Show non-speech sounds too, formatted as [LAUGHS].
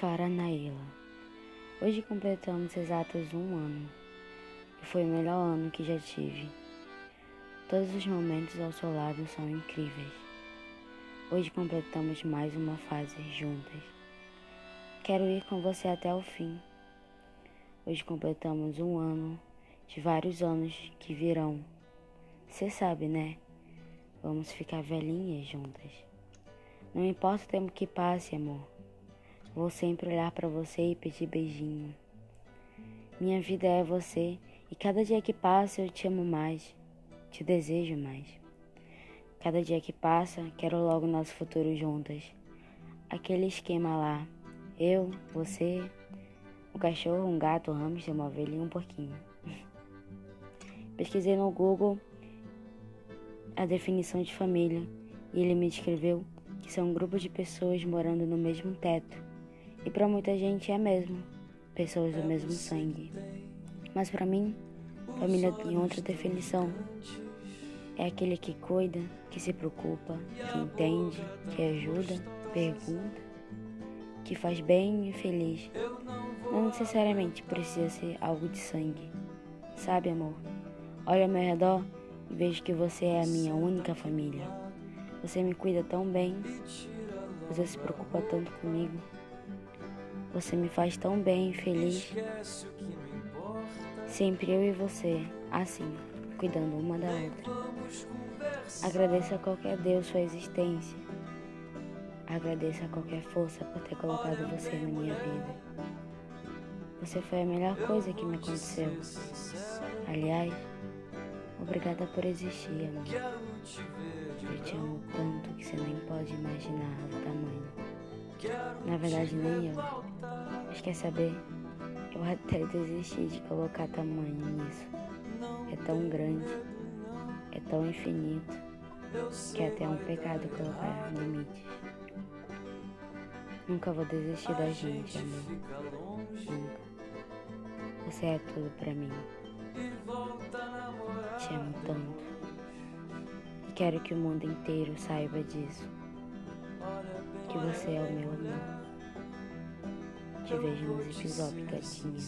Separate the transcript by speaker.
Speaker 1: Cara Naila, hoje completamos exatos um ano e foi o melhor ano que já tive. Todos os momentos ao seu lado são incríveis. Hoje completamos mais uma fase juntas. Quero ir com você até o fim. Hoje completamos um ano de vários anos que virão. Você sabe, né? Vamos ficar velhinhas juntas. Não importa o tempo que passe, amor. Vou sempre olhar para você e pedir beijinho. Minha vida é você e cada dia que passa eu te amo mais, te desejo mais. Cada dia que passa, quero logo nosso futuro juntas. Aquele esquema lá, eu, você, um cachorro, um gato, um hamster, uma ovelha e um porquinho. [LAUGHS] Pesquisei no Google a definição de família e ele me descreveu que são um grupo de pessoas morando no mesmo teto e para muita gente é mesmo, pessoas do mesmo sangue. Mas para mim, família tem outra definição. É aquele que cuida, que se preocupa, que entende, que ajuda, pergunta, que faz bem e feliz. Não necessariamente precisa ser algo de sangue. Sabe, amor? Olho ao meu redor e vejo que você é a minha única família. Você me cuida tão bem, você se preocupa tanto comigo. Você me faz tão bem feliz. Sempre eu e você, assim, cuidando uma da outra. Agradeço a qualquer Deus sua existência. Agradeço a qualquer força por ter colocado você na minha vida. Você foi a melhor coisa que me aconteceu. Aliás, obrigada por existir, amor. Eu te amo tanto que você nem pode imaginar o tamanho. Na verdade, nem eu. Mas quer saber? Eu até desisti de colocar tamanho nisso. É tão grande, é tão infinito, que é até um pecado colocar limites. Nunca vou desistir da gente, amor. Nunca. Você é tudo pra mim. Te amo tanto. E quero que o mundo inteiro saiba disso que você é o meu amor. Te vejo nos episódios, gatinha.